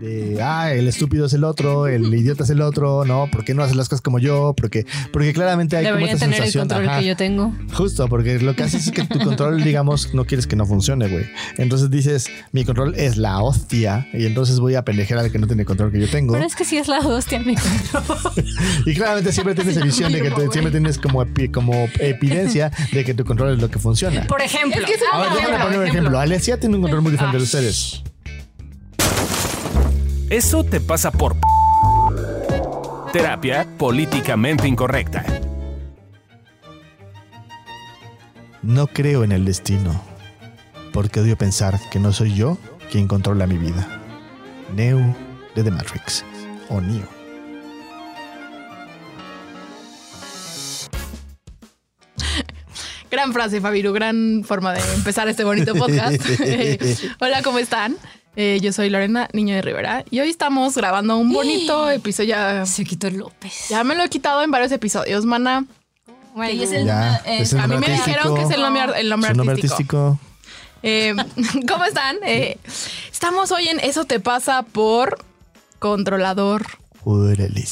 de, ah, el estúpido es el otro, el idiota es el otro, no, ¿por qué no haces las cosas como yo? Porque, porque claramente hay como esta tener sensación. el control ajá, que yo tengo. Justo, porque lo que haces es que tu control, digamos, no quieres que no funcione, güey. Entonces dices, mi control es la hostia y entonces voy a pendejear al que no tiene control que yo tengo. Pero es que sí es la hostia mi control. Y claramente siempre tienes visión de que te- siempre tienes como, epi- como evidencia de que tu control es lo que funciona. Por ejemplo. Es que es Ahora déjame poner un ejemplo. Alesia tiene un control muy diferente de ustedes. Eso te pasa por... p- Terapia políticamente incorrecta. No creo en el destino, porque odio pensar que no soy yo quien controla mi vida. Neo de The Matrix o Neo. Gran frase, Fabiru, gran forma de empezar este bonito podcast. Hola, ¿cómo están? Eh, yo soy Lorena, niño de Rivera, y hoy estamos grabando un bonito episodio. Ya, Se quitó López. ya me lo he quitado en varios episodios, mana. Güey, es el- Ya, eh, es el A mí me dijeron que es el nombre, el nombre Su nombre artístico. artístico. Eh, ¿Cómo están? Eh, estamos hoy en Eso te pasa por controlador.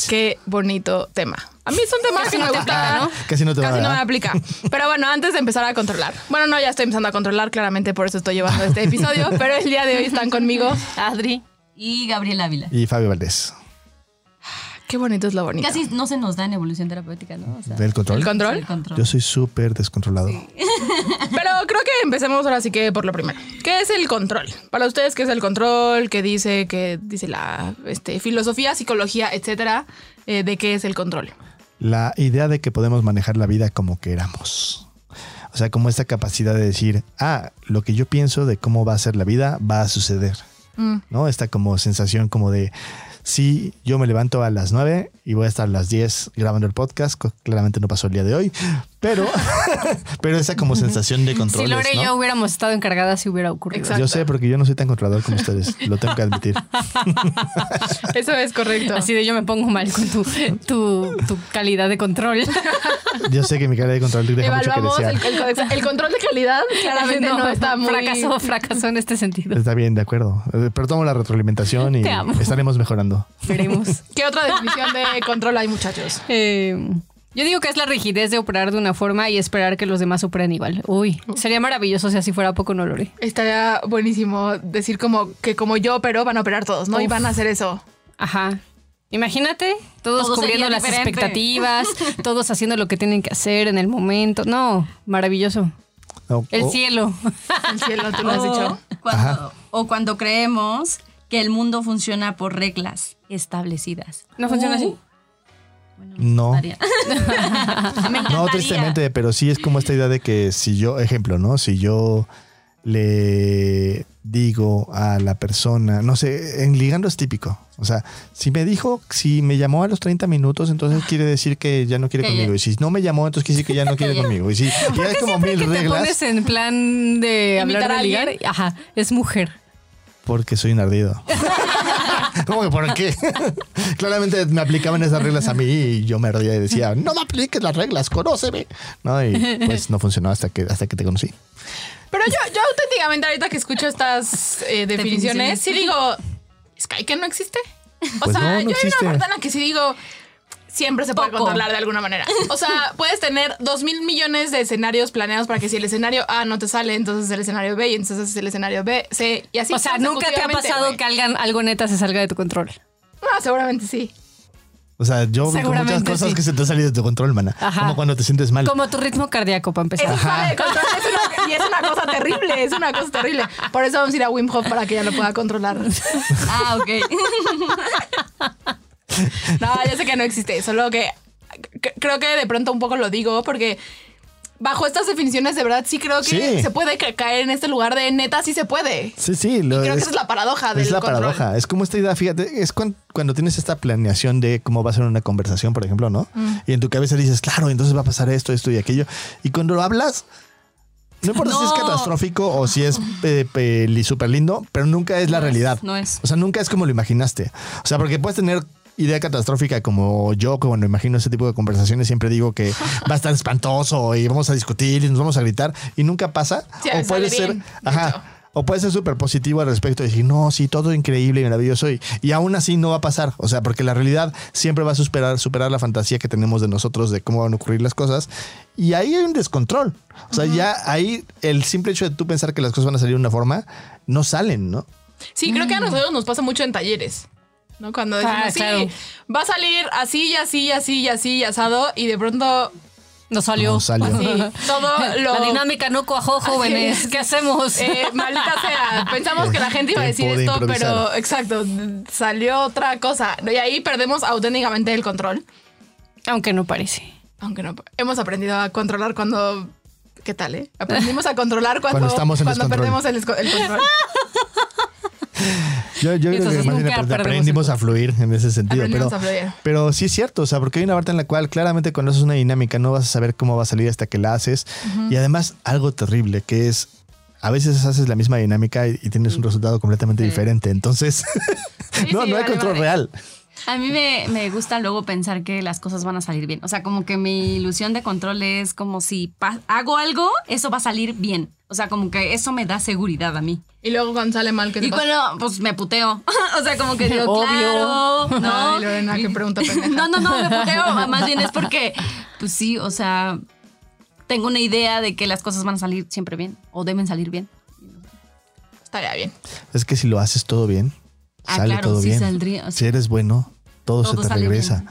Qué bonito tema. A mí es un tema que me gusta, ¿no? Casi no te va Casi a no me aplica. Pero bueno, antes de empezar a controlar. Bueno, no, ya estoy empezando a controlar, claramente por eso estoy llevando este episodio. pero el día de hoy están conmigo. Adri. Y Gabriel Ávila. Y Fabio Valdés. Qué bonito es lo bonito. Casi no se nos da en evolución terapéutica, ¿no? O sea, ¿Del control? ¿El control? el control. Yo soy súper descontrolado. Pero creo que empecemos ahora sí que por lo primero. ¿Qué es el control? Para ustedes, ¿qué es el control? ¿Qué dice, qué dice la este, filosofía, psicología, etcétera? eh, ¿De qué es el control? La idea de que podemos manejar la vida como queramos. O sea, como esta capacidad de decir, ah, lo que yo pienso de cómo va a ser la vida va a suceder. Mm. ¿No? Esta como sensación como de, sí, yo me levanto a las 9 y voy a estar a las 10 grabando el podcast. Claramente no pasó el día de hoy, pero, pero esa como sensación de control. Si Lore y yo hubiéramos estado encargadas, si hubiera ocurrido. Exacto. Yo sé, porque yo no soy tan controlador como ustedes, lo tengo que admitir. Eso es correcto. Así de yo me pongo mal con tu, tu, tu calidad de control. Yo sé que mi cara de control deja mucho que Evaluamos desear. el, el el control de calidad. Claramente no, está muy. Fracasó, fracasó en este sentido. Está bien, de acuerdo. Eh, Pero tomo la retroalimentación y Te amo. estaremos mejorando. Veremos. ¿Qué otra definición de control hay, muchachos? Eh, yo digo que es la rigidez de operar de una forma y esperar que los demás operen igual. Uy, sería maravilloso si así fuera poco no Lore. Estaría buenísimo decir como que como yo opero van a operar todos, ¿no? Y van a hacer eso. Ajá. Imagínate, todos Todo cubriendo las diferente. expectativas, todos haciendo lo que tienen que hacer en el momento. No, maravilloso. No, El cielo. El cielo, tú lo has O dicho. cuando, o cuando creemos que el mundo funciona por reglas establecidas. ¿No funciona Uh, así? No. Me No, tristemente, pero sí es como esta idea de que si yo, ejemplo, ¿no? Si yo le digo a la persona, no sé, en ligando es típico. O sea, si me dijo, si me llamó a los 30 minutos, entonces quiere decir que ya no quiere Que ya- conmigo. Y si no me llamó, entonces quiere decir que ya no quiere conmigo. Y si y hay como mil que te reglas, pones en plan de ¿Imitar hablar a de ligar, ajá, es mujer. porque soy un ardido. ¿Cómo que por qué? Claramente me aplicaban esas reglas a mí y yo me ardía y decía, no me apliques las reglas, conóceme. No, y pues no funcionó hasta que, hasta que te conocí. Pero yo, yo auténticamente ahorita que escucho estas eh, definiciones, Definiciones. sí digo, ¿Sky que no existe? O Pues sea, no, no yo hay una parte en la que sí digo, siempre se puede Poco. controlar de alguna manera. O sea, puedes tener dos mil millones de escenarios planeados para que si el escenario A no te sale, entonces el escenario B y entonces el escenario B, C y así. o sea, nunca te ha pasado que algo, algo neta se salga de tu control. No, seguramente sí. O sea, yo vi muchas Seguramente cosas sí. que se te han salido de tu control, mana. Ajá. Como cuando te sientes mal. Como tu ritmo cardíaco, para empezar. Eso sale de control, es una- y es una cosa terrible, es una cosa terrible. Por eso vamos a ir a Wim Hof para que ella lo pueda controlar. Ah, ok. No, yo sé que no existe, solo que creo que de pronto un poco lo digo porque bajo estas definiciones de verdad sí creo que Sí. se puede ca- caer en este lugar de neta sí se puede. Sí, sí. Lo, Creo que esa es la paradoja del Es la control. paradoja. Es como esta idea, fíjate, es cuan- cuando tienes esta planeación de cómo va a ser una conversación, por ejemplo, ¿no? Mm. Y en tu cabeza dices, claro, entonces va a pasar esto, esto y aquello. Y cuando lo hablas, no importa si es No. catastrófico o si es eh, peli súper lindo, pero nunca es la realidad. no es. O sea, nunca es como lo imaginaste. O sea, porque puedes tener idea catastrófica como yo, que cuando imagino ese tipo de conversaciones, siempre digo que va a estar espantoso y vamos a discutir y nos vamos a gritar y nunca pasa. Sí, o puede ser, bien, ajá. O puede ser súper positivo al respecto de decir, no, sí, todo increíble y maravilloso. Y, y aún así no va a pasar. O sea, porque la realidad siempre va a superar, superar la fantasía que tenemos de nosotros de cómo van a ocurrir las cosas. Y ahí hay un descontrol. O sea, ya ahí el simple hecho de tú pensar que las cosas van a salir de una forma, no salen, ¿no? Sí, creo que a nosotros nos pasa mucho en talleres. ¿No? Cuando decimos, Ah, sí, claro. va a salir así y así y así y así y asado, y de pronto, No salió. No salió. sí, todo lo. La dinámica no cuajó, jóvenes. es. ¿Qué hacemos? Eh, maldita sea, pensamos que la gente iba a decir de esto, improvisar. pero exacto, salió otra cosa. Y ahí perdemos auténticamente el control. Aunque no parece. Aunque no, hemos aprendido a controlar cuando. ¿Qué tal, eh? Aprendimos a controlar cuando, Cuando estamos en cuando perdemos el, el control. Yo, yo creo que más bien aprendimos a fluir en ese sentido. Pero, pero sí es cierto, o sea, porque hay una parte en la cual claramente cuando haces una dinámica no vas a saber cómo va a salir hasta que la haces. Y además algo terrible que es, a veces haces la misma dinámica y, tienes un resultado completamente diferente. Entonces, Sí, no, sí, no hay vale, control vale. real. A mí me, me gusta luego pensar que las cosas van a salir bien. O sea, como que mi ilusión de control es como si hago algo, eso va a salir bien. O sea, como que eso me da seguridad a mí. Y luego cuando sale mal, ¿qué te Y pasa? cuando, pues me puteo. o sea, como que digo, Obvio. claro, ¿no? Ay, Lorena, qué pregunta pendeja. No, no, no, me puteo. Más bien es porque, pues sí, o sea, tengo una idea de que las cosas van a salir siempre bien o deben salir bien. Estaría bien. Es que si lo haces todo bien, Ah, sale claro, todo sí bien. saldría, o sea, si eres bueno, todo, todo se te regresa. bien.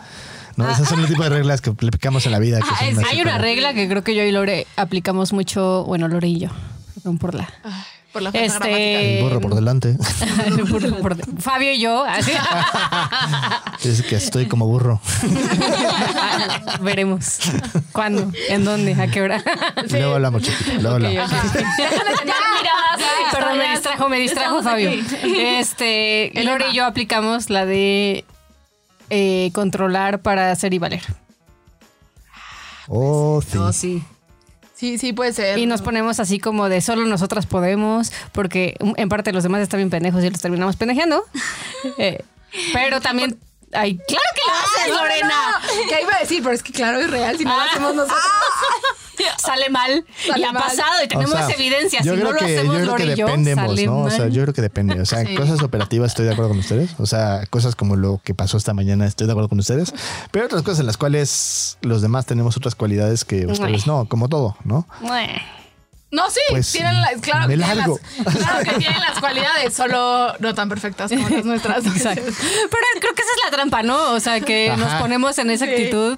No, esas son el tipo de reglas que aplicamos en la vida. que Ah, son es- así Hay una regla que creo que yo y Lore aplicamos mucho. Bueno, Lore y yo. Perdón por la. Ay, por la falta Este- El burro por delante. por- Fabio y yo. así. es que estoy como burro. Veremos. ¿Cuándo? ¿En dónde? ¿A qué hora? Luego hablamos, chiquito. Luego hablamos. Perdón, me distrajo, me distrajo Fabio. Este, El Lore y yo aplicamos la de eh, controlar para hacer y valer. Oh, sí. Oh, sí. Sí, sí, puede ser. Y nos ponemos así como de solo nosotras podemos, porque en parte los demás están bien pendejos y los terminamos pendejeando. Eh, pero también. Ay, claro que lo haces, Lorena. ¿Qué iba a decir? Pero es que claro, es real. Si no lo Ah. hacemos nosotros. Sale mal Sale y ha mal. pasado y tenemos O sea, evidencia. Si yo no creo lo que, hacemos yo creo que dependemos, ¿no? O sea, yo creo que depende. O sea, Sí. cosas operativas estoy de acuerdo con ustedes. O sea, cosas como lo que pasó esta mañana estoy de acuerdo con ustedes. Pero hay otras cosas en las cuales los demás tenemos otras cualidades que ustedes no, como todo, ¿no? Mue. No, sí, Pues, tienen las, claro, que tienen largo. las, claro que tienen las cualidades, solo no tan perfectas como las nuestras. Exacto. Pero creo que esa es la trampa, ¿no? O sea, que Ajá. nos ponemos en esa Sí. actitud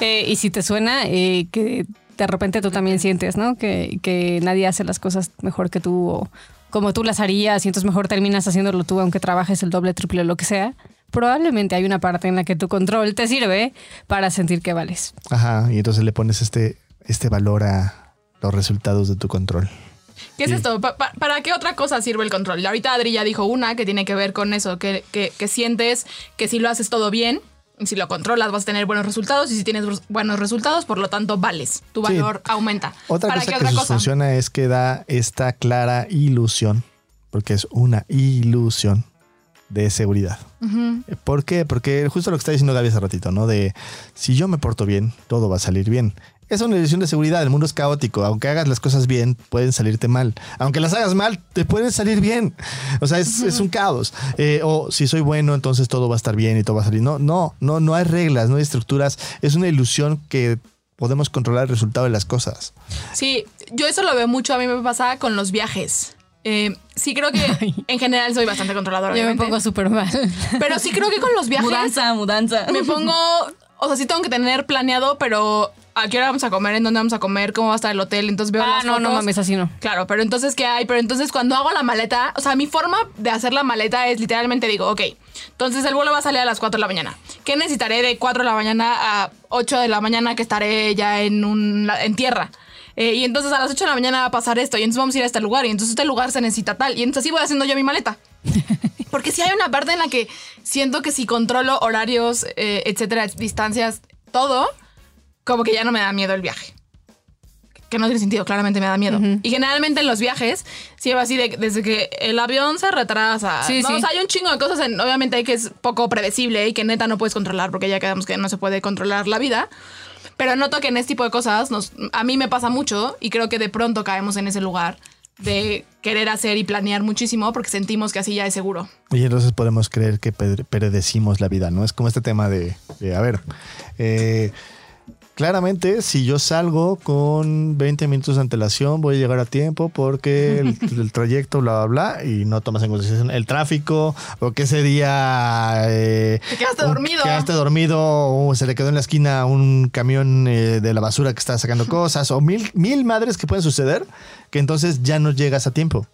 eh, y si te suena, eh, que de repente tú también sientes, ¿no? Que, que nadie hace las cosas mejor que tú o como tú las harías y entonces mejor terminas haciéndolo tú aunque trabajes el doble, triple, lo que sea. Probablemente hay una parte en la que tu control te sirve para sentir que vales. Ajá. Y entonces le pones este, este valor a los resultados de tu control. ¿Qué es esto? Pa- pa- ¿Para qué otra cosa sirve el control? Ahorita Adri ya dijo una que tiene que ver con eso, que, que- que sientes que si lo haces todo bien, si lo controlas vas a tener buenos resultados y si tienes buenos resultados, por lo tanto vales, tu Sí. valor aumenta. Otra ¿Para cosa que otra sus- cosa? funciona es que da esta clara ilusión, porque es una ilusión de seguridad. ¿Por qué? Porque justo lo que está diciendo Gaby hace ratito, ¿no? De si yo me porto bien, todo va a salir bien. Es una ilusión de seguridad, el mundo es caótico, aunque hagas las cosas bien, pueden salirte mal. Aunque las hagas mal, te pueden salir bien. O sea, es, es un caos. Eh, o si soy bueno, entonces todo va a estar bien y todo va a salir. No, no, no, no hay reglas, no hay estructuras. Es una ilusión que podemos controlar el resultado de las cosas. Sí, yo eso lo veo mucho, a mí me pasa con los viajes. Eh, sí creo que en general soy bastante controladora. Yo me pongo súper mal. Pero sí creo que con los viajes Mudanza, mudanza. me pongo, o sea, sí tengo que tener planeado, pero a qué hora vamos a comer, en dónde vamos a comer, cómo va a estar el hotel, entonces veo Ah, las no, no fotos. mames, así no. Claro, pero entonces, ¿qué hay? Pero entonces cuando hago la maleta, o sea, mi forma de hacer la maleta es literalmente digo, ok, entonces el vuelo va a salir a las 4 de la mañana. ¿Qué necesitaré de 4 de la mañana a 8 de la mañana que estaré ya en, un, en tierra? Eh, y entonces a las 8 de la mañana va a pasar esto, y entonces vamos a ir a este lugar, y entonces este lugar se necesita tal, y entonces así voy haciendo yo mi maleta. Porque si hay una parte en la que siento que si controlo horarios, eh, etcétera, distancias, todo, como que ya no me da miedo el viaje. Que no tiene sentido, claramente me da miedo. Y generalmente en los viajes, sí va así de, desde que el avión se retrasa. Sí, ¿no? sí. O sea, hay un chingo de cosas, en- obviamente, hay que es poco predecible y que neta no puedes controlar, porque ya quedamos que no se puede controlar la vida. Pero noto que en este tipo de cosas nos, a mí me pasa mucho y creo que de pronto caemos en ese lugar de querer hacer y planear muchísimo porque sentimos que así ya es seguro. Y entonces podemos creer que predecimos la vida, ¿no? Es como este tema de, de, a ver, eh, claramente si yo salgo con 20 minutos de antelación voy a llegar a tiempo porque el, el trayecto, bla, bla, bla, y no tomas en consideración el tráfico o que ese día... eh, Te quedaste un- dormido. Quedaste dormido o se le quedó en la esquina un camión eh, de la basura que está sacando cosas o mil, mil madres que pueden suceder que entonces ya no llegas a tiempo.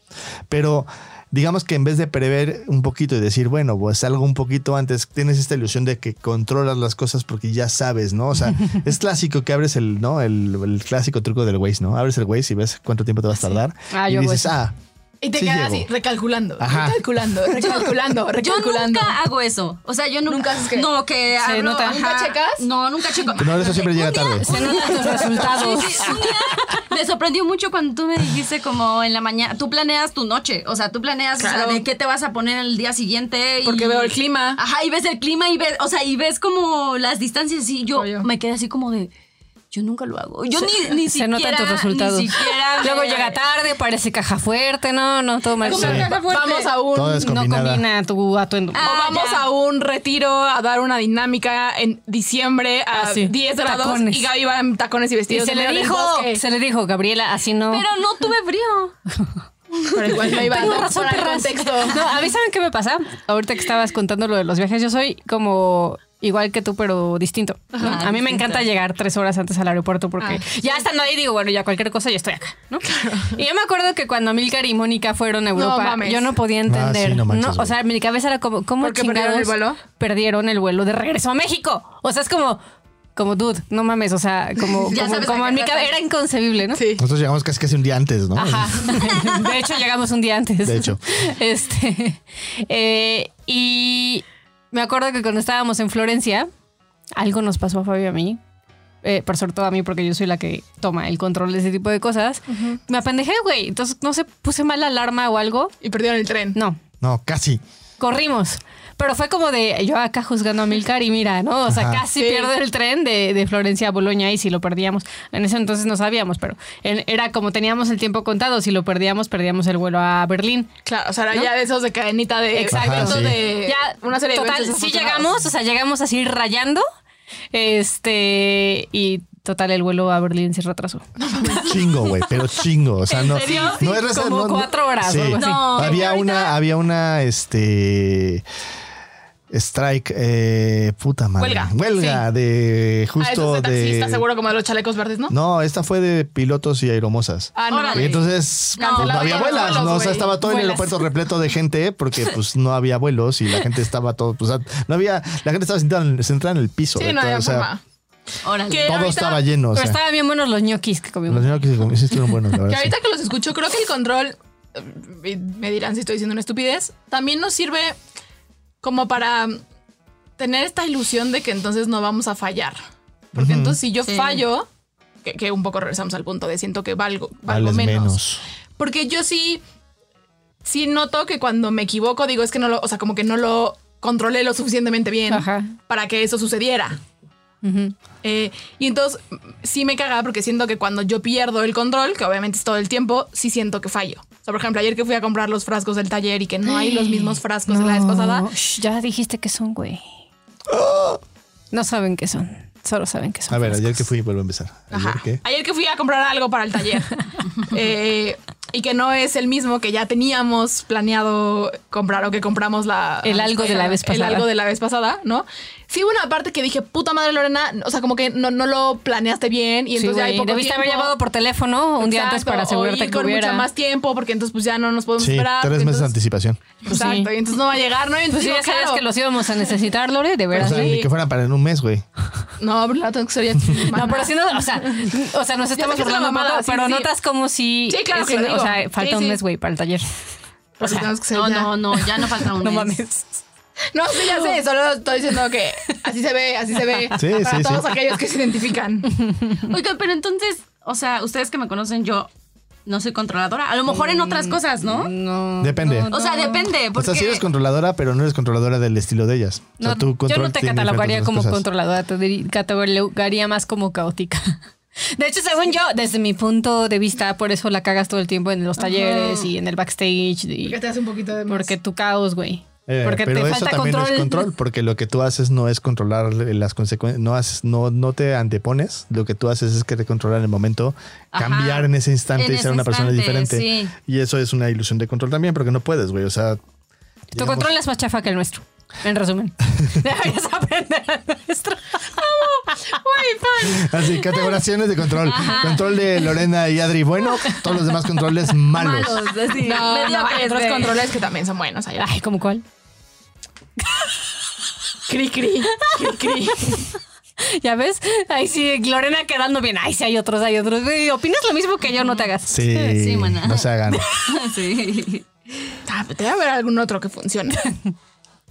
Pero digamos que en vez de prever un poquito y decir, bueno, pues salgo un poquito antes, tienes esta ilusión de que controlas las cosas porque ya sabes, ¿no? O sea, es clásico que abres el, ¿no? El, el clásico truco del Waze, ¿no? Abres el Waze y ves cuánto tiempo te vas a tardar. Ah, y yo dices, ah, Y te Sí quedas llego. así, recalculando, Ajá. recalculando, recalculando, Yo recalculando. nunca hago eso. O sea, yo nunca. ¿Nunca haces qué? No, que Se abro- nota. ¿Nunca checas? No, nunca checo. no, eso siempre llega tarde. Se notan tus resultados. Sí, sí, un día me sorprendió mucho cuando tú me dijiste como en la mañana, tú planeas tu noche, o sea, tú planeas o sea, Claro. de qué te vas a poner el día siguiente. y- Porque veo el clima. Ajá, y ves el clima y ves, o sea, y ves como las distancias y yo me quedé así como de, yo nunca lo hago. Yo ni, ni Se siquiera. notan tus resultados. Ni siquiera. Luego me- llega tarde, parece caja fuerte, no, no, todo mal. ¿Cómo Sí. Vamos a un... No combina tu atuendo. Ah, o vamos ya. a un retiro a dar una dinámica en diciembre a Ah, sí. 10 grados Tacones. y Gaby va en tacones y y vestidos. se le dijo, se le dijo, Gabriela, así no. Pero no tuve frío. Pero igual me iba a Tengo dar razón, el contexto. No, a mí saben qué me pasa. Ahorita que estabas contando lo de los viajes, yo soy como igual que tú, pero distinto. a mí me encanta llegar tres horas antes al aeropuerto porque Ah, ya estando ahí digo, bueno, ya cualquier cosa, ya estoy acá, ¿no? Y yo me acuerdo que cuando Milcar y Mónica fueron a Europa, yo no podía entender. Ah, sí, no manches, O sea, mi cabeza era como, ¿cómo ¿Por qué perdieron el chingados vuelo? Perdieron el vuelo de regreso a México. O sea, es como, como dude, no mames, o sea, como, Ya como, en mi cabeza era inconcebible, ¿no? Sí. Nosotros llegamos casi casi un día antes, ¿no? Ajá. De hecho, llegamos un día antes. De hecho. Este. eh, y me acuerdo que cuando estábamos en Florencia, algo nos pasó a Fabio y a mí. eh, por sobre todo a mí, porque yo soy la que toma el control de ese tipo de cosas. Me apendejé, güey. Entonces, no sé, puse mal la alarma o algo. Y perdieron el tren. No, No, casi. corrimos. Pero fue como de yo acá juzgando a Milcar y mira, ¿no? O sea, Ajá. casi Sí. pierdo el tren de, de Florencia a Boloña y si lo perdíamos. En ese entonces no sabíamos, pero en- era como teníamos el tiempo contado. Si lo perdíamos, perdíamos el vuelo a Berlín. Claro, o sea, era ¿No? ya de esos de cadenita de Exacto. eventos Ajá, sí. de Ya, una serie de total, eventos sí llegamos, o sea, llegamos así rayando. Este, y total, el vuelo a Berlín se retrasó. Chingo, güey, pero chingo. O sea, ¿En no. serio? No Sí, es reser- como no- no- cuatro horas o Sí. algo así. No, había ahorita- una, había una, este. Strike, eh, puta madre. Huelga. Huelga de Ah, eso justo es de taxista, de. seguro como de los chalecos verdes, ¿no? No, esta fue de pilotos y aeromosas. Ah, no. Órale. Y entonces No, pues, no había vuelas, vuelos, ¿no? O sea, estaba todo el Vuelas. aeropuerto repleto de gente porque pues no había vuelos y la gente estaba todo, pues, no había, la gente estaba sentada en, sentada en el piso. Sí, de no todo, había o sea, forma. Órale. ¿Qué? todo ahorita- estaba lleno. O Pero sea, estaban bien buenos los ñoquis que comimos. los niños que sí estuvieron buenos, la Que verdad. ahorita sí. que los escucho, creo que el control, eh, me dirán si estoy diciendo una estupidez, también nos sirve como para tener esta ilusión de que entonces no vamos a fallar. Porque entonces si yo Sí. fallo, que, que un poco regresamos al punto de siento que valgo, valgo menos. menos. Porque yo sí, sí noto que cuando me equivoco, digo, es que no lo, o sea, como que no lo controlé lo suficientemente bien Ajá. para que eso sucediera. Eh, y entonces sí me caga porque siento que cuando yo pierdo el control, que obviamente es todo el tiempo, sí siento que fallo. O sea, por ejemplo, ayer que fui a comprar los frascos del taller y que no hay los mismos frascos de la vez pasada. Shh, ya dijiste que son, güey. No saben qué son. Solo saben que son. A ver, frascos. ayer que fui, vuelvo a empezar. Ayer Ajá. que. Ayer que fui a comprar algo para el taller. eh, y que no es el mismo que ya teníamos planeado comprar o que compramos la... El algo de la vez El pasada. algo de la vez pasada, ¿no? Sí, hubo una parte que dije, puta madre Lorena, o sea, como que no, no lo planeaste bien y Sí, entonces ya hay poco Debiste haber tiempo. llamado por teléfono un día antes para o asegurarte ir que con hubiera. mucho más tiempo porque entonces pues ya no nos podemos Sí, esperar. tres porque meses de anticipación. Pues sí. Exacto, y entonces no va a llegar, ¿no? Y Pues entonces sí, ya sabías claro, que los íbamos a necesitar, Lore, de. O sea, Sí. ni que fueran para en un mes, güey. No, pero la tengo que ser ya No, pero si no, o sea, o sea, nos estamos burlando mamada, poco, sí, pero sí. notas como si. Sí, claro es que lo un- digo. O sea, falta Sí, un sí. mes, güey, para el taller. Sí que ser No, no, no, ya no falta un No mes. mames. No, sí, ya sé, solo estoy diciendo que así se ve, así se ve. Sí, para sí, todos sí. aquellos que se identifican. Oigan, pero entonces, o sea, ustedes que me conocen, yo no soy controladora. A lo mejor en otras cosas, ¿no? No. Depende. no, O sea, depende. O Porque... sea, sí eres controladora, pero no eres controladora del estilo de ellas. O sea, No, tu yo no te catalogaría como cosas. controladora, te catalogaría más como caótica. De hecho, según yo, desde mi punto de vista, por eso la cagas todo el tiempo en los talleres y en el backstage. y- Porque te hace un poquito de más. porque tu caos, güey. Eh, porque pero te eso falta también control. es control, porque lo que tú haces no es controlar las consecuencias, no, haces, no, no te antepones, lo que tú haces es que te controlar el momento, Ajá. cambiar en ese instante En y ser una persona diferente. sí. Y eso es una ilusión de control también, porque no puedes, güey. O sea, Tu digamos- control es más chafa que el nuestro. En resumen. Deberías aprender el nuestro. Así, categorizaciones de control. Control de Lorena y Adri, bueno, todos los demás controles malos. Malos, así, No, no, hay otros controles que también son buenos. Allá. Ay, ¿cómo cuál? Cri, cri, cri, cri. ¿Ya ves? Ahí sí, Lorena quedando bien. Ay, sí, hay otros, hay otros. ¿Opinas lo mismo que yo? No te hagas. Sí, Sí, maná. no se hagan. sí. Ah, Debe haber algún otro que funcione.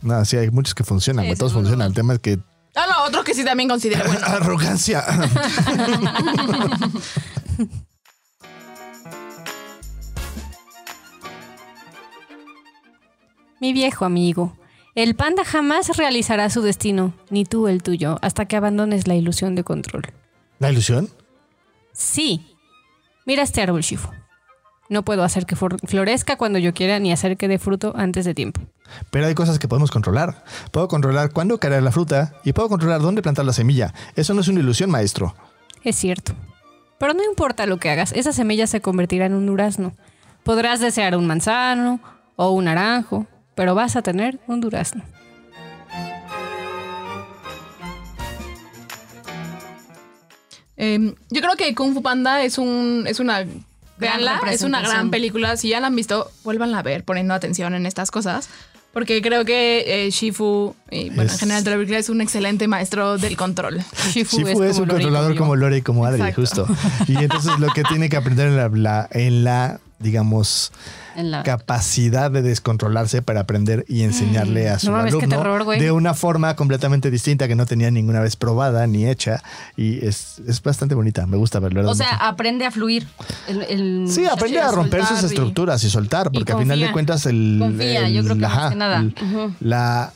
No, sí, hay muchos que funcionan. Sí, Todos seguro. funcionan. El tema es que No, no, otro que sí también considero bueno. arrogancia. Mi viejo amigo. El panda jamás realizará su destino, ni tú el tuyo, hasta que abandones la ilusión de control. ¿La ilusión? Sí. Mira este árbol, Shifu. No puedo hacer que florezca cuando yo quiera, ni hacer que dé fruto antes de tiempo. Pero hay cosas que podemos controlar. Puedo controlar cuándo caerá la fruta y puedo controlar dónde plantar la semilla. Eso no es una ilusión, maestro. Es cierto. Pero no importa lo que hagas, esa semilla se convertirá en un durazno. Podrás desear un manzano o un naranjo, pero vas a tener un durazno. Eh, yo creo que Kung Fu Panda es un es una veanla, es una gran película. Si ya la han visto, vuélvanla a ver, poniendo atención en estas cosas. Porque creo que eh, Shifu, y bueno, Es- en general, diría, es un excelente maestro del control. Shifu, Shifu es, como un controlador como Lore y como Adri, Exacto. justo. Y entonces lo que tiene que aprender en la, la- en la digamos, la- capacidad de descontrolarse para aprender y enseñarle a su No alumno terror, güey. de una forma completamente distinta que no tenía ninguna vez probada ni hecha. Y es, es bastante bonita, me gusta verlo. O sea, aprende a fluir. El, el Sí, aprende a romper sus y- estructuras y soltar, porque al final de cuentas el, Confía, el- yo creo que más que nada. la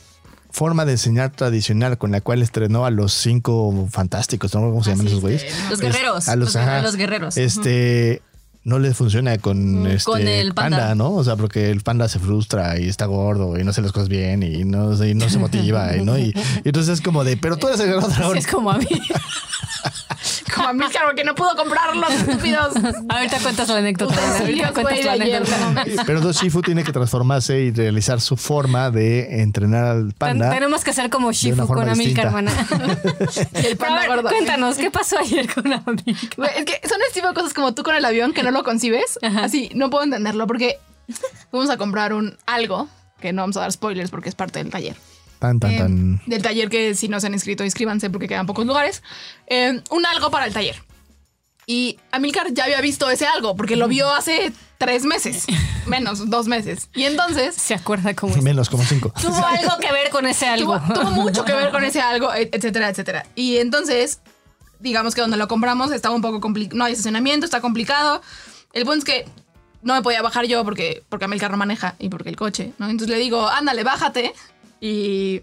forma de enseñar tradicional con la cual estrenó a los cinco fantásticos, ¿no? ¿Cómo se llaman Así esos güeyes? es, Los Es- guerreros. a los, los, guerre- ajá. los guerreros. Este no le funciona con, este, con el panda. ¿no? O sea, porque el panda se frustra y está gordo y no hace las cosas bien y no, y no se motiva, y, ¿no? Y, y entonces es como de, pero tú eres el dragón. Es como a mí. Como a mí, claro, que no pudo comprar los estúpidos. Ahorita cuentas la anécdota. Ahorita cuentas la anécdota. Pero entonces Shifu tiene que transformarse y realizar su forma de entrenar al Ten- panda. Tenemos que hacer como Shifu con Amilcar, hermana. Y el panda ver, gordo. Cuéntanos, ¿qué pasó ayer con Amilcar? Es que son ese tipo de cosas como tú con el avión que no lo concibes. Ajá. Así, no puedo entenderlo porque vamos a comprar un algo que no vamos a dar spoilers porque es parte del taller. Tan, tan, Eh, tan. del taller que si no se han inscrito, inscríbanse porque quedan pocos lugares. Eh, un algo para el taller. Y Amilcar ya había visto ese algo porque lo vio hace tres meses, menos dos meses. Y entonces Se acuerda cómo es. Menos como cinco. Tuvo algo que ver con ese algo. tuvo, tuvo mucho que ver con ese algo, et- etcétera, etcétera. Y entonces, digamos que donde lo compramos estaba un poco complicado. No hay estacionamiento, está complicado. El punto es que no me podía bajar yo porque, porque a mí el carro maneja y porque el coche, ¿no? Entonces le digo, ándale, bájate. Y,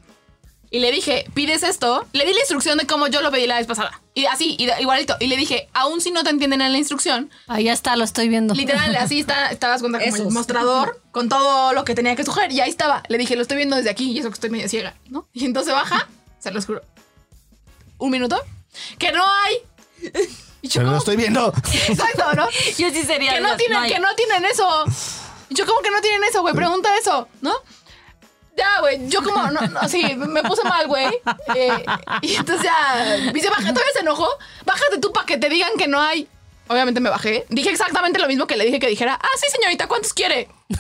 y le dije, pides esto. Le di la instrucción de cómo yo lo pedí la vez pasada. Y así, y- igualito. Y le dije, aún si no te entienden en la instrucción, Ahí está, lo estoy viendo. Literal, así está, estabas con como el mostrador con todo lo que tenía que sugerir y ahí estaba. Le dije, lo estoy viendo desde aquí y eso que estoy medio ciega, ¿no? Y entonces baja, se los juro. Un minuto. Que no hay. Y yo, Pero lo ¿cómo? estoy viendo. Exacto, ¿no? Yo sí sería. Que no tienen, que no tienen eso. Y yo, ¿cómo que no tienen eso, güey? Pregunta eso, ¿no? Ya, güey, yo como, no, no, sí, me puse mal, güey. Eh, y entonces ya, me dice, baja, todavía se enojó. Bájate tú para que te digan que no hay. Obviamente me bajé. Dije exactamente lo mismo que le dije que dijera, ah, sí, señorita, ¿cuántos quiere?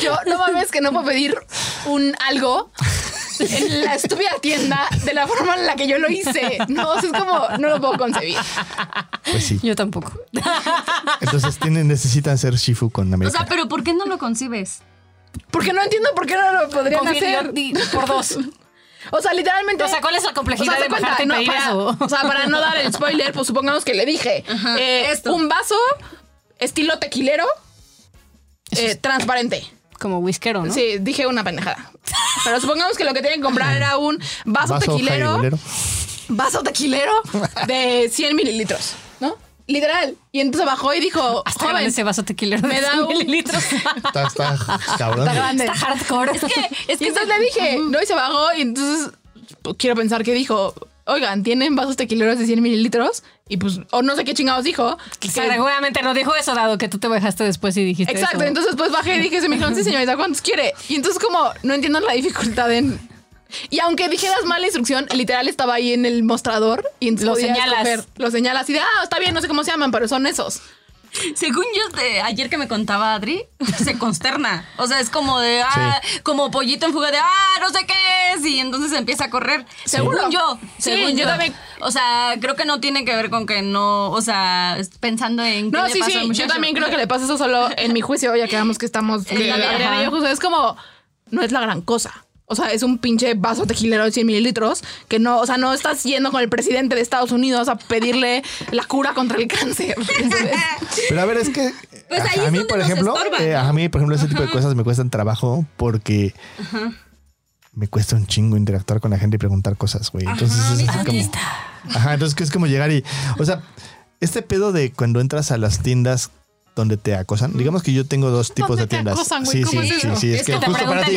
Yo, no mames, que no puedo pedir un algo en la estúpida tienda de la forma en la que yo lo hice. No, o sea, es como, no lo puedo concebir. Pues sí. Yo tampoco. Entonces tienen, necesitan ser Shifu con O América. sea, pero ¿por qué no lo concibes? Porque no entiendo por qué no lo podrían hacer. di- por dos. O sea, literalmente. O sea, ¿cuál es la complejidad de cuenta, no, pedir para, eso? O sea, para no dar el spoiler, pues supongamos que le dije Ajá, eh, esto. un vaso estilo tequilero eh, transparente. Como whiskero, ¿no? Sí, dije una pendejada. Pero supongamos que lo que tienen que comprar era un vaso, Vaso tequilero jaibolero. vaso tequilero de 100 mililitros, ¿no? Literal. Y entonces bajó y dijo, Hasta joven, grande ese vaso tequilero me de da 100 un- mililitros. Está, está cabrón. está grande. Está hardcore. Es que, es que entonces le dije, no, y se bajó y entonces pues, quiero pensar que dijo, oigan, ¿tienen vasos tequileros de 100 mililitros? Y pues, o no sé qué chingados dijo. Que seguramente no dijo eso, dado que tú te bajaste después y dijiste Exacto, eso. entonces pues bajé y dije, se me dijeron, sí señorita, ¿cuántos quiere? Y entonces como no entiendo la dificultad en... Y aunque dijeras mal la instrucción, literal estaba ahí en el mostrador y Lo señalas. escoger, Lo señalas y de, ah, está bien, no sé cómo se llaman, pero son esos. Según yo, de- ayer que me contaba Adri, se consterna. O sea, es como de, ah, como pollito en fuga de, ah, no sé qué es. Y entonces empieza a correr. ¿Seguro? Según yo. Sí, según yo también. O sea, creo que no tiene que ver con que no, o sea, pensando en qué No, le sí, pasó sí, al yo también creo que le pasa eso solo en mi juicio, ya que vemos que estamos... En que la yo es como, no es la gran cosa. O sea, es un pinche vaso tequilero de 100 mililitros que no, o sea, no estás yendo con el presidente de Estados Unidos a pedirle la cura contra el cáncer. Pero a ver, es que Pues ahí a, es mí, por ejemplo, eh, a mí, por ejemplo, ese tipo de cosas me cuestan trabajo porque me cuesta un chingo interactuar con la gente y preguntar cosas, güey. Entonces Ajá, es así también. como, ajá, entonces que es como llegar y, o sea, este pedo de cuando entras a las tiendas donde te acosan. Digamos que yo tengo dos tipos ¿Dónde de te tiendas. acosan, güey? sí, ¿Cómo sí, es sí, eso? sí, es, Es que justo para ti,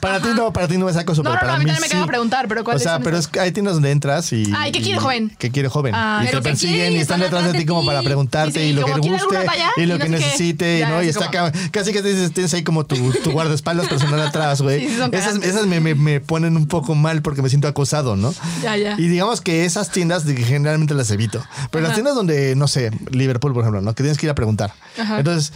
para, ti no, para ti no es acoso, No, pero no, no, para a mí mí también me sí. caga preguntar, pero O ¿cuáles sea, pero es que hay tiendas donde entras y. Ay, ¿qué quiere, joven? ¿Qué quiere joven? Ah, y te ¿qué persiguen y están detrás de ti como para preguntarte y lo que como, le ¿quiere guste y lo que necesite, ¿no? Y está casi que tienes, ahí como tu, tu guardaespaldas personal atrás, güey. Esas me, me- me ponen un poco mal porque me siento acosado, ¿no? Ya, ya. Y digamos que esas tiendas generalmente las evito. Pero las tiendas donde, no sé, Liverpool, por ejemplo, ¿no? Que tienes que ir a preguntar. Entonces,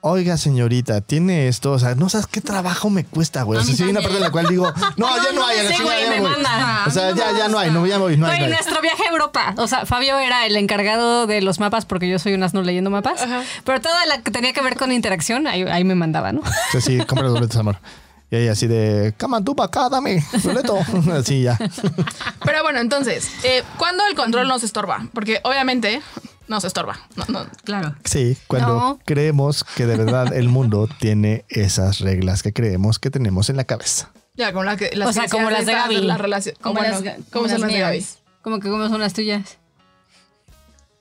oiga, señorita, tiene esto. O sea, no sabes qué trabajo me cuesta, güey. O sea, sí hay una parte en la cual digo, no, No, ya no no hay, chingada güey, ya me voy. manda. O sea, ya, no me ya no hay, no, ya voy, no hay. Güey, no hay. nuestro viaje a Europa. O sea, Fabio era el encargado de los mapas porque yo soy un asno leyendo mapas. Pero toda la que tenía que ver con interacción, ahí, ahí me mandaba, ¿no? O sea, sí, compra los boletos, amor. Y ahí así de, cama tú para acá, dame, boleto. Así ya. Pero bueno, entonces, eh, ¿cuándo el control nos estorba? Porque obviamente nos estorba. No, no. Claro. Sí, cuando No. creemos que de verdad el mundo tiene esas reglas que creemos que tenemos en la cabeza. Ya, como la que, las O sea, que como las de Gaby. La relación, Como las- ¿Cómo como son las las de Gaby? Como que como son las tuyas.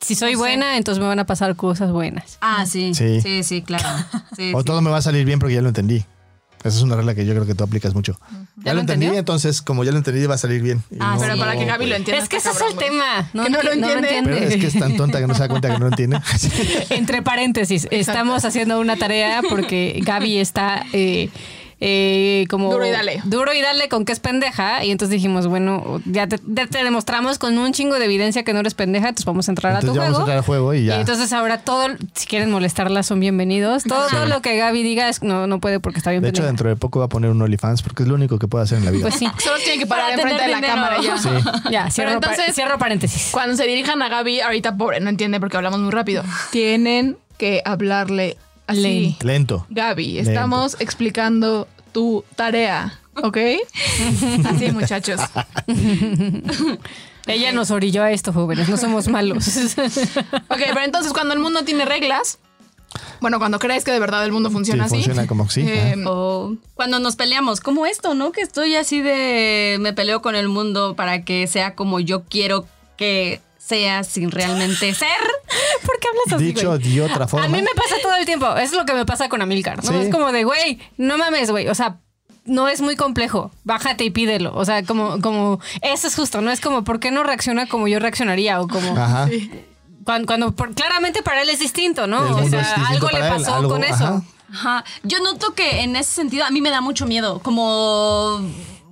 Si soy buena, entonces me van a pasar cosas buenas. Ah, sí. Sí. Sí, sí, claro. Sí, O sí. todo me va a salir bien porque ya lo entendí. Esa es una regla que yo creo que tú aplicas mucho. Ya, ¿Ya lo entendí, entendió? entonces como ya lo entendí va a salir bien. Ah, Pero para que Gaby lo güey. entienda. es que ese es el tema. No, Que no lo enti- entiende. Pero es que es tan tonta que no se da cuenta que no lo entiende. Entre paréntesis, estamos haciendo una tarea porque Gaby está eh, eh, como... Duro y dale. Duro y dale con que es pendeja. Y entonces dijimos, bueno, ya te, ya te demostramos con un chingo de evidencia que no eres pendeja, entonces vamos a entrar Entonces a tu ya vamos a juego. entrar al juego y ya. entonces ahora todo, si quieren molestarla, son bienvenidos. Todo, todo lo que Gaby diga es, no, no puede porque está bien de hecho, dentro de poco va a poner un OnlyFans porque es lo único que puede hacer en la vida. Pues sí. Solo tiene que parar Para enfrente de la cámara y ya. Sí. Ya, cierro, pa- entonces- cierro paréntesis. Cuando se dirijan a Gaby, ahorita pobre, no entiende porque hablamos muy rápido. Tienen que hablarle así. Lento. Lento. Gaby, estamos explicando tu tarea, ¿ok? Así, muchachos. Ella nos orilló a esto, jóvenes, no somos malos. Ok, pero entonces cuando el mundo tiene reglas, bueno, cuando crees que de verdad el mundo funciona Sí, así. funciona como sí, eh, O cuando nos peleamos, como esto, ¿no? Que estoy así de me peleo con el mundo para que sea como yo quiero que sea sin realmente ser. ¿Por qué hablas así, Dicho güey? de otra forma. A mí me pasa todo el tiempo. Es lo que me pasa con Amilcar, ¿no? Sí. Es como de, güey, no mames, güey. O sea, no es muy complejo. Bájate y pídelo. O sea, como, como, eso es justo. No es como, ¿por qué no reacciona como yo reaccionaría? O como, Ajá. cuando, cuando- por- claramente para él es distinto, ¿no? El o sea, algo le él, pasó algo- con eso. ajá. Ajá. Yo noto que en ese sentido a mí me da mucho miedo. Como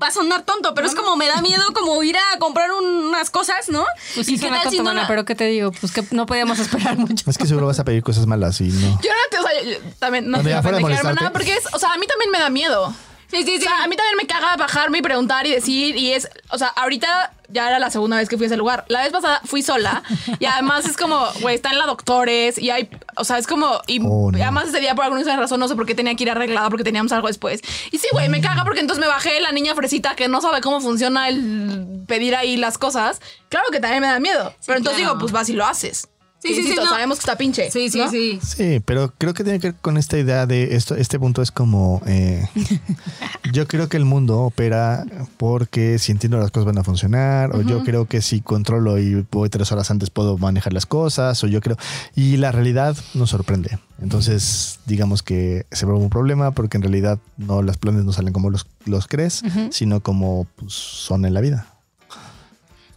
va a sonar tonto, pero es como me da miedo como ir a comprar unas cosas, ¿no? Pues sí, ¿Y qué tal si no la- pero ¿qué te digo? Pues que no podíamos esperar mucho. Es que seguro vas a pedir cosas malas y no. Yo no te, o sea, yo- también no te pendejear, molestarte. hermana, porque es, o sea, a mí también me da miedo. Sí, sí, O sí. sea, a mí también me caga bajarme y preguntar y decir, y es, o sea, ahorita ya era la segunda vez que fui a ese lugar. La vez pasada fui sola y además es como, güey, está en la doctores y hay, o sea, es como, y Oh, no. además ese día por alguna razón no sé por qué tenía que ir arreglada porque teníamos algo después. Y sí, güey, me caga porque entonces me bajé la niña fresita que no sabe cómo funciona el pedir ahí las cosas. Claro que también me da miedo, pero entonces claro. digo, pues vas y lo haces. Sí, sí, sí. no. Sabemos que está pinche. Sí, sí, ¿no? sí. Sí, pero creo que tiene que ver con esta idea de esto. Este punto es como. eh, yo creo que el mundo opera porque si entiendo las cosas van a funcionar, o yo creo que si controlo y voy tres horas antes puedo manejar las cosas, o yo creo. Y la realidad nos sorprende. Entonces, digamos que se vuelve un problema porque en realidad no los planes no salen como los, los crees, sino como pues, son en la vida.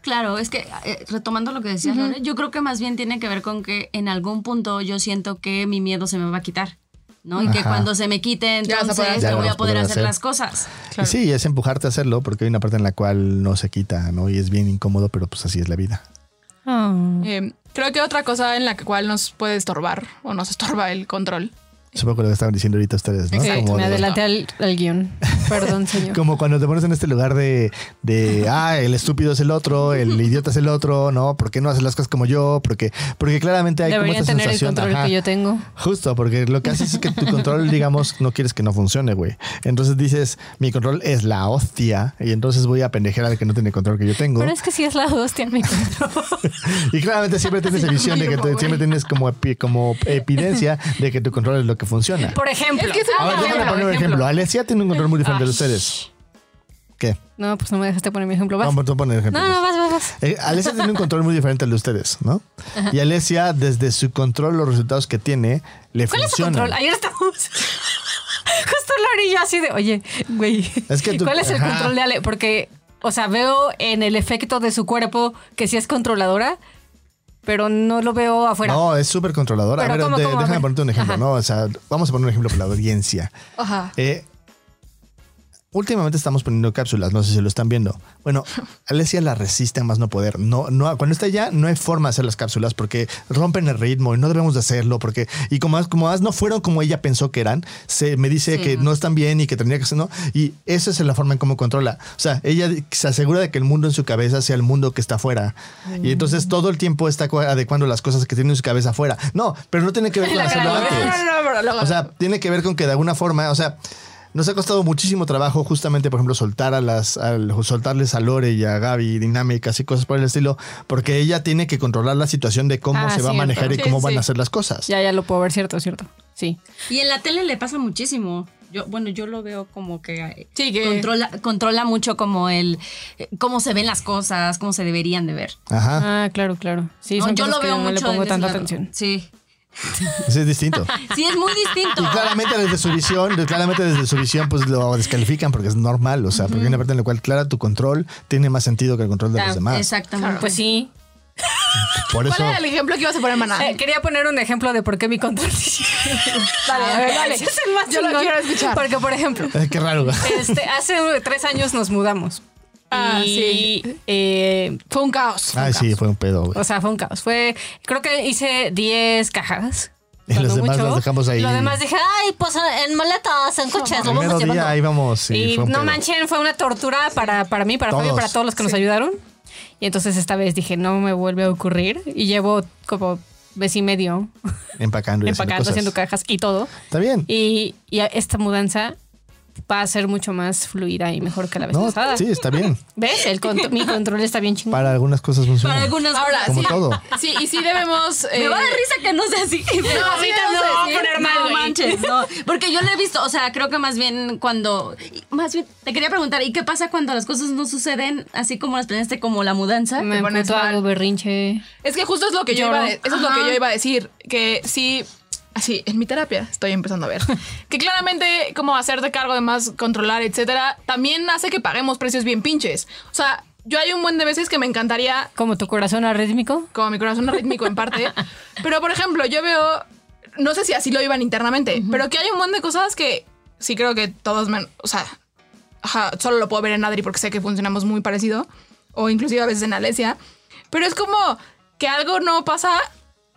Claro, es que eh, retomando lo que decía Lore, yo creo que más bien tiene que ver con que en algún punto yo siento que mi miedo se me va a quitar, ¿no? Y que cuando se me quite, Ya poder entonces hacer. yo voy Ya a poder hacer, poder las cosas. Y sí, es empujarte a hacerlo porque hay una parte en la cual no se quita, ¿no? Y es bien incómodo, pero pues así es la vida. Ah. Eh, creo que otra cosa en la cual nos puede estorbar o nos estorba el control. Supongo lo que estaban diciendo ahorita ustedes, ¿no? Como me de- adelanté al, al guion. Perdón, señor. Como cuando te pones en este lugar de, de, ah, el estúpido es el otro, el idiota es el otro, ¿no? ¿Por qué no haces las cosas como yo? Porque, porque claramente hay Deberían como esta tener el sensación. control ajá. que yo tengo. Justo, porque lo que haces es que tu control, digamos, no quieres que no funcione, güey. Entonces dices, mi control es la hostia, y entonces voy a pendejear al que no tiene control que yo tengo. Pero es que sí es la hostia mi control. Y claramente siempre tienes visión de que tú- siempre tienes como, epi- como evidencia de que tu control es lo que funciona. Por ejemplo. Es que es A ver, Ah, déjame poner un ejemplo. Alesia tiene un control muy diferente de ustedes. ¿Qué? No, pues no me dejaste poner mi ejemplo. Vas. Vamos a poner ejemplos. No, no, vas, vas, vas. Eh, Alesia tiene un control muy diferente al de ustedes, ¿no? Y Alesia, desde su control, los resultados que tiene, le ¿Cuál es tu funcionan. control? Ayer estamos. Justo Lori y yo así de, oye, güey. Es que tú- ¿Cuál es el ajá. control de Ale? Porque, o sea, veo en el efecto de su cuerpo que sí es controladora, pero no lo veo afuera. No, es súper controladora. A Pero ver, ¿cómo, de- cómo? A déjame ver. ponerte un ejemplo, Ajá. ¿no? O sea, vamos a poner un ejemplo para la audiencia. Ajá. Eh, últimamente estamos poniendo cápsulas, no sé si lo están viendo. Bueno, Alesia la resiste a más no poder. No, no, cuando está allá, no hay forma de hacer las cápsulas porque rompen el ritmo y no debemos de hacerlo porque, y como más, como más no fueron como ella pensó que eran, se me dice que no están bien y que tendría que ser, ¿no? Y esa es la forma en cómo controla. O sea, ella se asegura de que el mundo en su cabeza sea el mundo que está afuera. Y entonces todo el tiempo está adecuando las cosas que tiene en su cabeza afuera. No, pero no tiene que ver con hacerlo antes. No, no, no, O sea, tiene que ver con que de alguna forma, o sea, nos ha costado muchísimo trabajo justamente, por ejemplo, soltar a las, al- soltarles a Lore y a Gaby dinámicas y cosas por el estilo, porque ella tiene que controlar la situación de cómo Ah, se va a manejar y Sí, cómo van sí. a hacer las cosas. Ya, ya lo puedo ver, cierto, cierto. Sí. Y en la tele le pasa muchísimo. Yo, bueno, yo lo veo como que, eh, Sí, que- controla, controla mucho como el eh, cómo se ven las cosas, cómo se deberían de ver. Ajá, Ah, claro, claro. Sí, No, son yo cosas lo que veo no mucho le pongo tanta atención. Sí. Sí es distinto. Sí, es muy distinto. Y claramente desde su visión, claramente desde su visión, pues lo descalifican porque es normal, o sea, porque hay una parte en la cual, clara, tu control tiene más sentido que el control de Ah, los demás. Exactamente. Pues sí. Por eso, ¿Cuál era el ejemplo que ibas a poner, maná? Eh, quería poner un ejemplo de por qué mi control. Dale, a ver, dale. Es el más Yo lo quiero escuchar. Porque, por ejemplo, Eh, qué raro. este, hace tres años nos mudamos. Ah, y, sí. eh, Fue un caos. Ay, sí, fue un pedo, güey. o sea, fue un caos. Fue, creo que hice 10 cajas. Y los demás mucho. los dejamos ahí. Lo demás dije, ay, pues en maletas, en coches, lo Primero vamos día llevando. íbamos, sí, y fue no pedo. manchen, fue una tortura para, para mí, para Fabio, Todos. para todos los que nos ayudaron. Y entonces esta vez dije, no me vuelve a ocurrir. Y llevo como mes y medio Empacando y haciendo empacando, cosas. haciendo cajas y todo. Está bien. Y, y esta mudanza va a ser mucho más fluida y mejor que la vez No, pasada. sí, está bien. ¿Ves? El contro- mi control está bien chingón. Para algunas cosas funciona. Para algunas Ahora, cosas. Como sí, todo. Sí, y sí debemos. Me eh, va a dar risa que no sea así. No, no, no poner mal, No manches. No, porque yo lo he visto, o sea, creo que más bien cuando, más bien, te quería preguntar, ¿y qué pasa cuando las cosas no suceden así como las planeaste, como la mudanza? me te pones hago berrinche. Es que justo es lo que yo Lloro. iba a, eso es lo que yo iba a decir, que sí, así, en mi terapia estoy empezando a ver, que claramente como hacerte cargo de más, controlar, etcétera, también hace que paguemos precios bien pinches. O sea, yo hay un buen de veces que me encantaría, Como tu corazón arrítmico. como mi corazón rítmico en parte, pero por ejemplo, yo veo, no sé si así lo iban internamente, pero que hay un buen de cosas que sí creo que todos, men- o sea, ajá, solo lo puedo ver en Adri porque sé que funcionamos muy parecido, o inclusive a veces en Alesia, pero es como que algo no pasa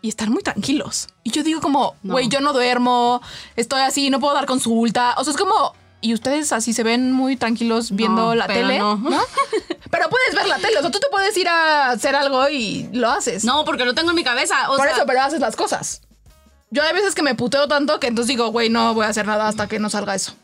y estar muy tranquilos. Y yo digo como, güey, yo no duermo, estoy así, no puedo dar consulta, o sea, es como... Y ustedes así se ven muy tranquilos viendo No, la pero tele, no. ¿no? Pero puedes ver la tele, o sea, tú te puedes ir a hacer algo y lo haces. No, porque lo tengo en mi cabeza. O Por sea, eso, pero haces las cosas. Yo hay veces que me puteo tanto que entonces digo, güey, no voy a hacer nada hasta que no salga eso.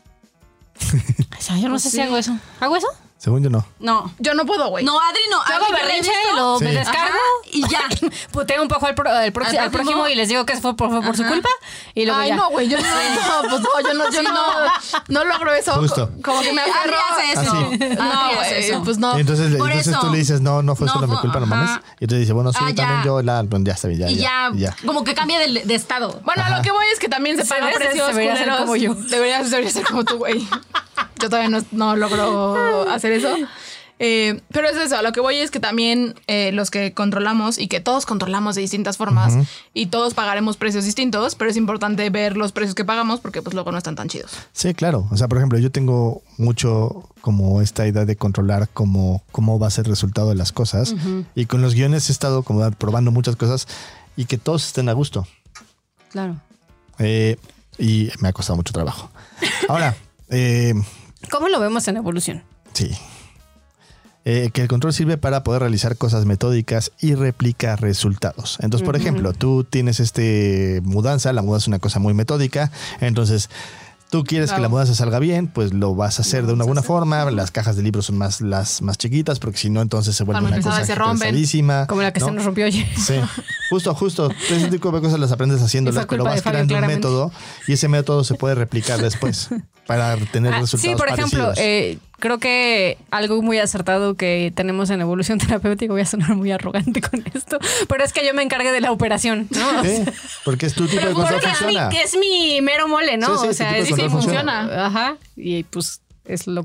O sea, yo no sé si hago eso. ¿Hago eso? Según yo no. No. Yo no puedo, güey. No, Adri no. Yo hago Adri, ¿la he berrinche, lo, me descargo Ajá, y ya. Puteo un poco al, pro- al proxi- Al al prójimo prójimo. y les digo que fue por, fue por su culpa. Y luego Ay, ya. no, güey. Yo no, no, pues no, yo no, yo Sí, no, no logro eso. Justo. Como que me Adri aferro. hace eso. Así. Adri No, güey, eso. pues no. Y entonces, Por entonces eso. tú le dices, no, no fue No solo mi fue- culpa, no ajá. mames. Y entonces dice, bueno, sí, Ah, ya. también yo la, bueno, ya está bien, ya, y ya, ya, como que cambia de, de estado. Bueno, a lo que voy es que también se Se paga ve- se- precios debería ser culeros. como yo. Debería, debería ser como tú, güey. Yo todavía no, no logro hacer eso. Eh, pero es eso, a lo que voy es que también eh, los que controlamos y que todos controlamos de distintas formas y todos pagaremos precios distintos, pero es importante ver los precios que pagamos porque pues luego no están tan chidos. Sí, claro. O sea, por ejemplo, yo tengo mucho como esta idea de controlar cómo, cómo va a ser el resultado de las cosas. Y con los guiones he estado como probando muchas cosas y que todos estén a gusto. Claro. Eh, y me ha costado mucho trabajo. Ahora, eh, ¿Cómo lo vemos en evolución? sí. Eh, que el control sirve para poder realizar cosas metódicas y replicar resultados. Entonces, por ejemplo, tú tienes este mudanza, la mudanza es una cosa muy metódica, entonces tú quieres que la mudanza salga bien, pues lo vas a hacer de una buena forma, las cajas de libros son más las más chiquitas, porque si no entonces se vuelve una cosa se rompen. Como la que ¿no? se nos rompió ayer. Sí, justo, justo. Ese tipo de cosas las aprendes haciéndolas, pero vas Fabio, creando un método y ese método se puede replicar después para tener Ah, resultados sí, por ejemplo, parecidos. eh, creo que algo muy acertado que tenemos en evolución terapéutica, voy a sonar muy arrogante con esto, pero es que yo me encargue de la operación, ¿no? Sí, porque es tu tipo de mi, funciona. que es mi mero mole, ¿no? Sí, sí, o sea, es sí, funciona. Ajá. Y pues es lo.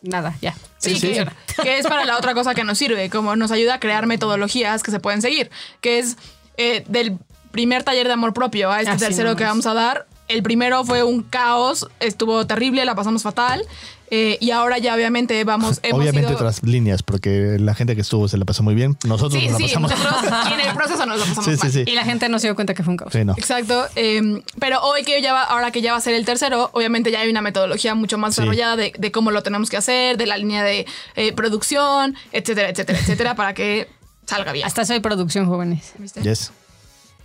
Nada, ya. Sí, Sí, sí. Que, que es para la otra cosa que nos sirve, como nos ayuda a crear metodologías que se pueden seguir, que es eh, del primer taller de amor propio a este Así tercero que nomás. vamos a dar. El primero fue un caos, estuvo terrible, la pasamos fatal. Eh, y ahora ya obviamente vamos... hemos Obviamente ido- otras líneas, porque la gente que estuvo se la pasó muy bien. Nosotros Sí, nos la sí, pasamos. nosotros y en el proceso nos lo pasamos Sí, mal. sí. Y la gente no se dio cuenta que fue un caos. Sí, no. Exacto. eh, pero hoy que ya va, ahora que ya va a ser el tercero, obviamente ya hay una metodología mucho más Sí. desarrollada de, de cómo lo tenemos que hacer, de la línea de eh, producción, etcétera, etcétera, etcétera, para que salga bien. Hasta soy producción, jóvenes. ¿Viste? Yes.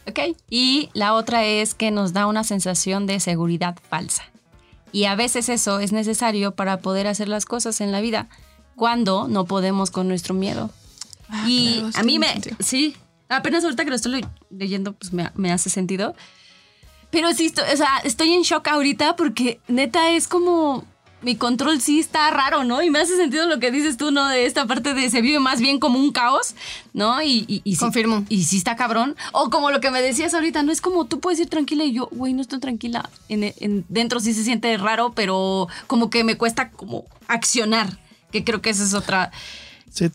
Ok. Y la otra es que nos da una sensación de seguridad falsa. Y a veces eso es necesario para poder hacer las cosas en la vida cuando no podemos con nuestro miedo. y claro, sí, a mí me... sentido. Sí, apenas ahorita que lo estoy leyendo, pues me, me hace sentido. Pero sí, estoy, o sea, estoy en shock ahorita porque neta es como... Mi control sí está raro, ¿no? Y me hace sentido lo que dices tú, ¿no? De esta parte de se vive más bien como un caos, ¿no? Y, y, y sí- Confirmo. y sí está cabrón. O como lo que me decías ahorita, no es como tú puedes ir tranquila y yo, güey, no estoy tranquila. En, en- dentro sí se siente raro, pero como que me cuesta como accionar. Que creo que esa es otra. Sí.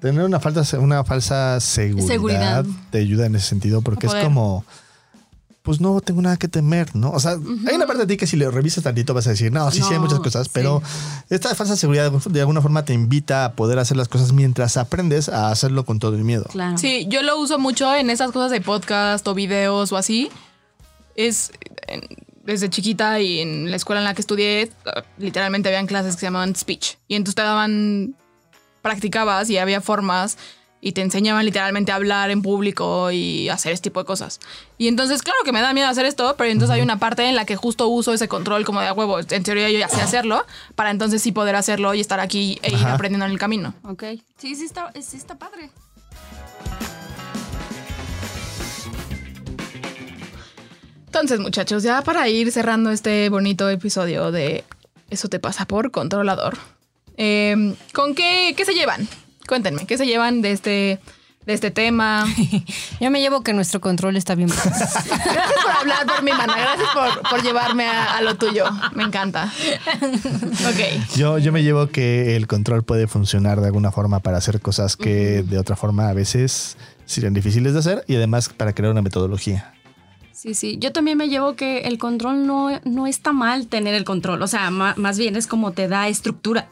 Tener una, falta, una falsa seguridad, Seguridad. te ayuda en ese sentido porque es como, pues no tengo nada que temer, ¿no? O sea, hay una parte de ti que si le revisas tantito vas a decir, no, sí, sí, hay muchas cosas, sí. pero esta falsa seguridad de alguna forma te invita a poder hacer las cosas mientras aprendes a hacerlo con todo el miedo. Claro. Sí, yo lo uso mucho en esas cosas de podcast o videos o así. Es en- desde chiquita y en la escuela en la que estudié, literalmente habían clases que se llamaban speech. Y entonces te daban, practicabas y había formas y te enseñaban literalmente a hablar en público y hacer este tipo de cosas. Y entonces, claro que me da miedo hacer esto, pero entonces hay una parte en la que justo uso ese control como de a huevo. En teoría yo ya sé hacerlo, para entonces sí poder hacerlo y estar aquí e ir Ajá. aprendiendo en el camino. Ok. Sí, sí está, sí está padre. Entonces, muchachos, ya para ir cerrando este bonito episodio de Eso te pasa por controlador. eh, ¿Con qué, qué se llevan? Cuéntenme, ¿qué se llevan de este, de este tema? Yo me llevo que nuestro control está bien. Gracias por hablar por mi mana, gracias por, por llevarme a, a lo tuyo. Me encanta. Ok. Yo, yo me llevo que el control puede funcionar de alguna forma para hacer cosas que de otra forma a veces serían difíciles de hacer y además para crear una metodología. Sí, sí. Yo también me llevo que el control no, no está mal tener el control. O sea, ma- más bien es como te da estructura.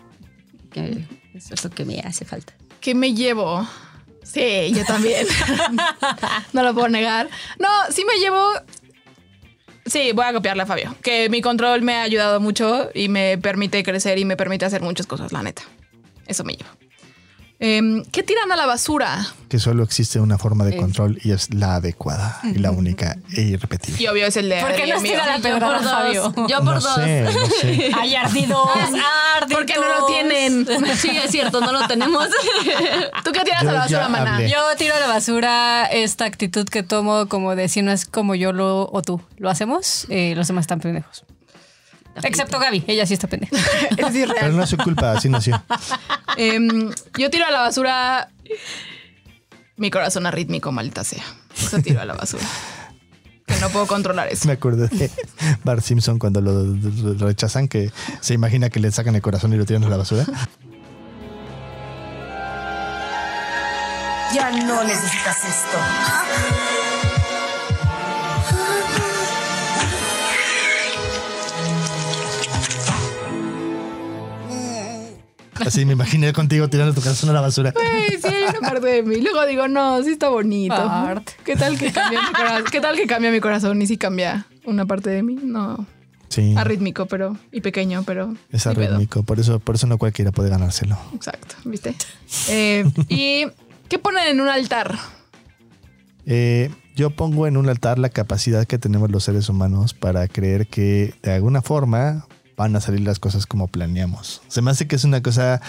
Que es lo que me hace falta. ¿Qué me llevo? Sí, yo también. no lo puedo negar. No, sí me llevo. Sí, voy a copiarle a Fabio. Que mi control me ha ayudado mucho y me permite crecer y me permite hacer muchas cosas, la neta. Eso me llevo. Em, ¿Qué tiran a la basura? Que solo existe una forma de control y es la adecuada y la única e irrepetible. Y obvio es el de ¿Por qué no tira la Yo pedrada, por dos. Fabio? Yo por no dos. sé, no sé. Ay, ardidos, ardidos. Porque no lo tienen. Sí, es cierto, no lo tenemos. ¿Tú qué tiras Yo a la basura, maná? hablé. Yo tiro a la basura esta actitud que tomo como de si no es como yo lo o tú lo hacemos, eh, los demás están pendejos. Excepto Gaby, ella sí está pendeja. Es irreal. Pero no es su culpa, así nació. Em, yo tiro a la basura mi corazón arrítmico, maldita sea. Eso tiro a la basura. Que no puedo controlar eso. Me acuerdo de Bart Simpson cuando lo lo rechazan, que se imagina que le sacan el corazón y lo tiran a la basura. Ya no necesitas esto. Así me imaginé contigo tirando tu corazón a la basura. Ay, sí, hay una parte de mí. Luego digo, no, sí está bonito. Bart. ¿Qué tal que cambia mi corazón? ¿Qué tal que cambia mi corazón y sí cambia una parte de mí? No. Sí, Arrítmico, pero. Y pequeño, pero. es arrítmico. Por eso, por eso no cualquiera puede ganárselo. Exacto, ¿viste? Eh, ¿Y qué ponen en un altar? Eh, yo pongo en un altar la capacidad que tenemos los seres humanos para creer que de alguna forma van a salir las cosas como planeamos. Se me hace que es una cosa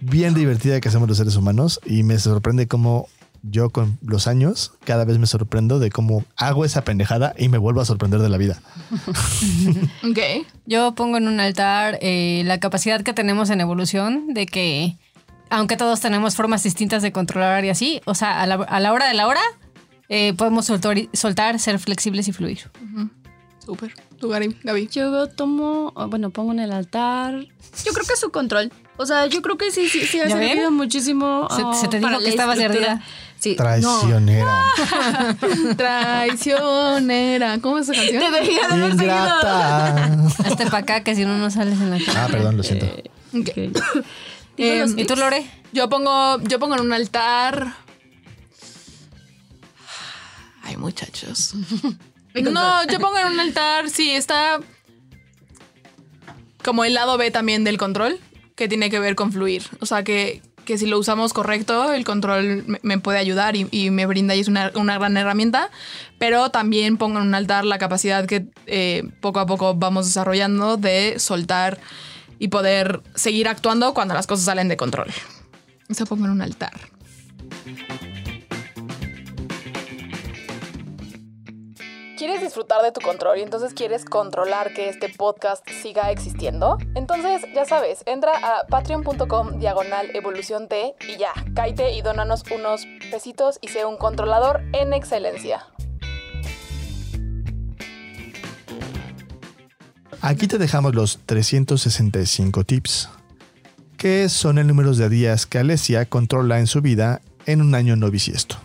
bien divertida que hacemos los seres humanos y me sorprende cómo yo con los años cada vez me sorprendo de cómo hago esa pendejada y me vuelvo a sorprender de la vida. Ok. Yo pongo en un altar eh, la capacidad que tenemos en evolución de que, aunque todos tenemos formas distintas de controlar y así, o sea, a la, a la hora de la hora, eh, podemos soltar, soltar, ser flexibles y fluir. Súper. ¿Tú, Gaby? Gaby. Yo tomo, o bueno, pongo en el altar. Yo creo que es su control. O sea, yo creo que sí, sí, sí ha servido muchísimo. Se- ah, se te dijo para que estabas ardida. Sí. No. Traicionera. Traicionera. ¿Cómo es esa canción? Debería de haber seguido. Hazte para acá que si no, no sales en la cara. Ah, perdón, lo siento. Eh, los ¿Y tú, Lore? Yo pongo, yo pongo en un altar. Ay, muchachos. No, yo pongo en un altar, sí, está como el lado B también del control, que tiene que ver con fluir. O sea, que, que si lo usamos correcto, el control me, me puede ayudar y, y me brinda y es una, una gran herramienta. Pero también pongo en un altar la capacidad que eh, poco a poco vamos desarrollando de soltar y poder seguir actuando cuando las cosas salen de control. Eso pongo en un altar. ¿Quieres disfrutar de tu control y entonces quieres controlar que este podcast siga existiendo? Entonces, ya sabes, entra a patreon.com diagonal evolución T y ya, cáite y dónanos unos pesitos y sé un controlador en excelencia. Aquí te dejamos los 365 tips, que son el número de días que Alesia controla en su vida en un año no bisiesto.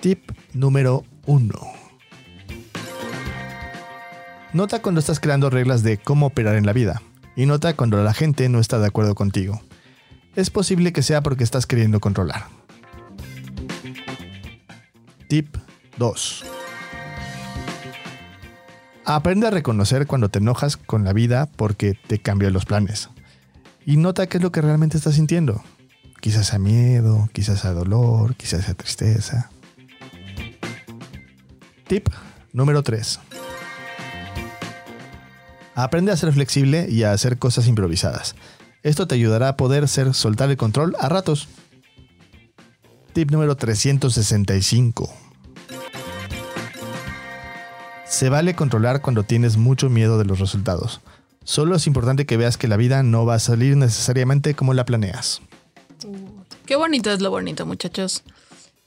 Tip número 1. Nota cuando estás creando reglas de cómo operar en la vida y nota cuando la gente no está de acuerdo contigo. Es posible que sea porque estás queriendo controlar. Tip 2. Aprende a reconocer cuando te enojas con la vida porque te cambió los planes. Y nota qué es lo que realmente estás sintiendo. Quizás sea miedo, quizás sea dolor, quizás sea tristeza. Tip número 3. Aprende a ser flexible y a hacer cosas improvisadas. Esto te ayudará a poder ser soltar el control a ratos. Tip número 365. Se vale controlar cuando tienes mucho miedo de los resultados. Solo es importante que veas que la vida no va a salir necesariamente como la planeas. Qué bonito es lo bonito, muchachos.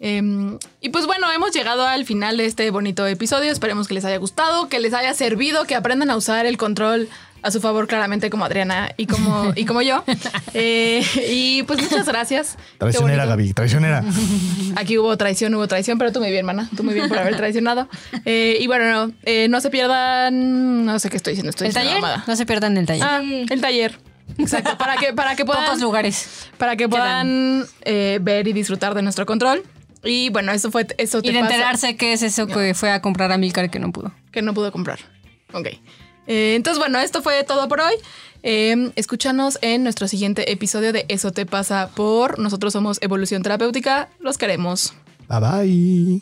Em, y pues bueno, hemos llegado al final de este bonito episodio. Esperemos que les haya gustado, que les haya servido, que aprendan a usar el control a su favor, claramente, como Adriana y como, y como yo. Eh, y pues muchas gracias. Traicionera. Gaby, traicionera. Aquí hubo traición, hubo traición, pero tú muy bien, mana. Tú muy bien por haber traicionado. Eh, y bueno, no, eh, no se pierdan. No sé qué estoy diciendo. Estoy ¿El diciendo taller? No se pierdan el taller. Ah, el taller. Exacto. Para que, para que puedan. Pocos lugares. Para que puedan eh, ver y disfrutar de nuestro control. Y bueno, eso fue. Eso te Y de pasa enterarse qué es eso que fue a comprar a Milcar que no pudo. que no pudo comprar. Ok. Eh, entonces, bueno, esto fue todo por hoy. Eh, escúchanos en nuestro siguiente episodio de Eso te pasa por. Nosotros somos Evolución Terapéutica. Los queremos. Bye bye.